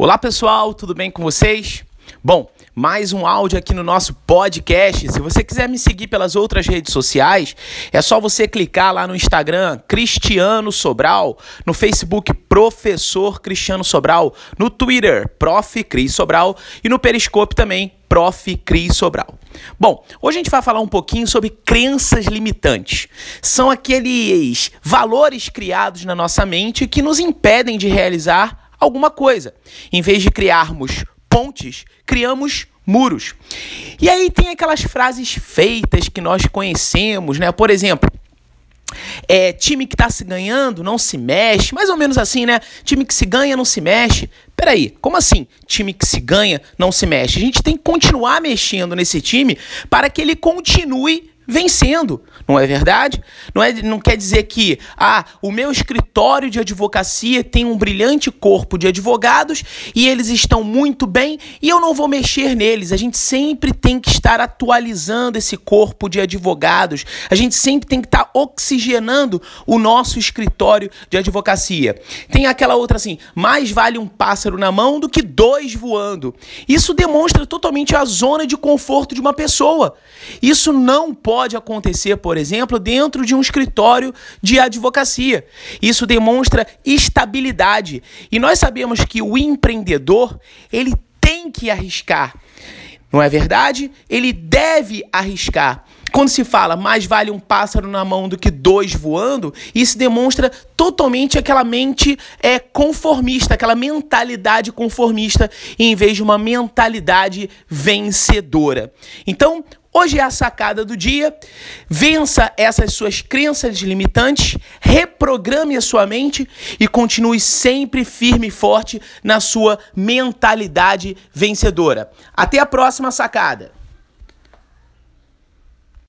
Olá pessoal, tudo bem com vocês? Bom, mais um áudio aqui no nosso podcast. Se você quiser me seguir pelas outras redes sociais, é só você clicar lá no Instagram Cristiano Sobral, no Facebook Professor Cristiano Sobral, no Twitter Prof Cris Sobral e no Periscope também Prof Cris Sobral. Bom, hoje a gente vai falar um pouquinho sobre crenças limitantes. São aqueles valores criados na nossa mente que nos impedem de realizar alguma coisa. Em vez de criarmos pontes, criamos muros. E aí tem aquelas frases feitas que nós conhecemos, né? Por exemplo, é, time que está se ganhando não se mexe, mais ou menos assim, né? Time que se ganha não se mexe. Peraí, como assim? Time que se ganha não se mexe? A gente tem que continuar mexendo nesse time para que ele continue vencendo, não é verdade? Não, é, não quer dizer que ah, o meu escritório de advocacia tem um brilhante corpo de advogados e eles estão muito bem e eu não vou mexer neles. A gente sempre tem que estar atualizando esse corpo de advogados. A gente sempre tem que estar oxigenando o nosso escritório de advocacia. Tem aquela outra assim: mais vale um pássaro na mão do que dois voando. Isso demonstra totalmente a zona de conforto de uma pessoa. Isso não pode pode acontecer, por exemplo, dentro de um escritório de advocacia. Isso demonstra estabilidade. E nós sabemos que o empreendedor, ele tem que arriscar. Não é verdade? Ele deve arriscar. Quando se fala mais vale um pássaro na mão do que dois voando, isso demonstra totalmente aquela mente é, conformista, aquela mentalidade conformista, em vez de uma mentalidade vencedora. Então, Hoje é a sacada do dia. Vença essas suas crenças limitantes, reprograme a sua mente e continue sempre firme e forte na sua mentalidade vencedora. Até a próxima sacada.